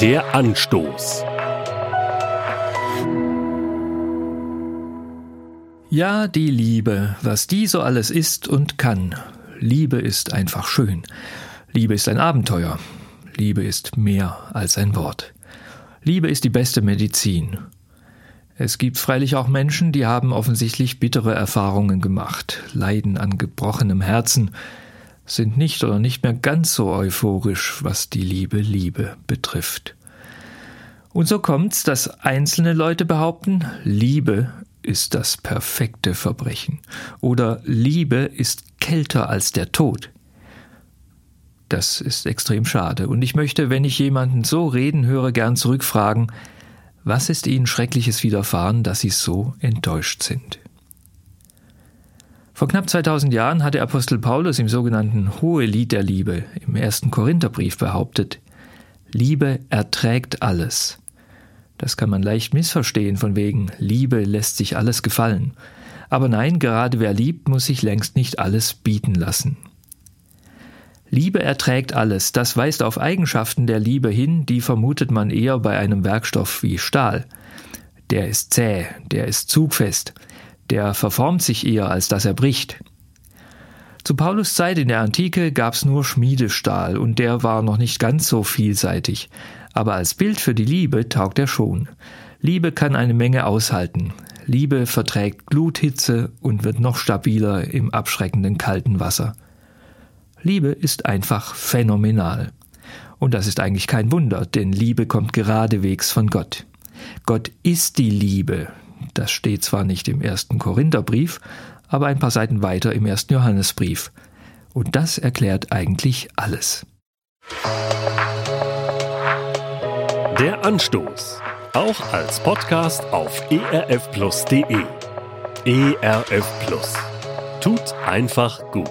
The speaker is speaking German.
Der Anstoß. Ja, die Liebe, was die so alles ist und kann. Liebe ist einfach schön. Liebe ist ein Abenteuer. Liebe ist mehr als ein Wort. Liebe ist die beste Medizin. Es gibt freilich auch Menschen, die haben offensichtlich bittere Erfahrungen gemacht, leiden an gebrochenem Herzen, sind nicht oder nicht mehr ganz so euphorisch, was die Liebe Liebe betrifft. Und so kommt's, dass einzelne Leute behaupten, Liebe ist das perfekte Verbrechen oder Liebe ist kälter als der Tod. Das ist extrem schade, und ich möchte, wenn ich jemanden so reden höre, gern zurückfragen, was ist ihnen Schreckliches widerfahren, dass sie so enttäuscht sind? Vor knapp 2000 Jahren hat der Apostel Paulus im sogenannten Hohelied der Liebe im ersten Korintherbrief behauptet, Liebe erträgt alles. Das kann man leicht missverstehen von wegen Liebe lässt sich alles gefallen. Aber nein, gerade wer liebt, muss sich längst nicht alles bieten lassen. Liebe erträgt alles, das weist auf Eigenschaften der Liebe hin, die vermutet man eher bei einem Werkstoff wie Stahl. Der ist zäh, der ist zugfest, der verformt sich eher, als dass er bricht. Zu Paulus Zeit in der Antike gab's nur Schmiedestahl, und der war noch nicht ganz so vielseitig, aber als Bild für die Liebe taugt er schon. Liebe kann eine Menge aushalten. Liebe verträgt Gluthitze und wird noch stabiler im abschreckenden kalten Wasser. Liebe ist einfach phänomenal. Und das ist eigentlich kein Wunder, denn Liebe kommt geradewegs von Gott. Gott ist die Liebe. Das steht zwar nicht im ersten Korintherbrief, aber ein paar Seiten weiter im ersten Johannesbrief. Und das erklärt eigentlich alles. Der Anstoß. Auch als Podcast auf erfplus.de. ERF Plus. Tut einfach gut.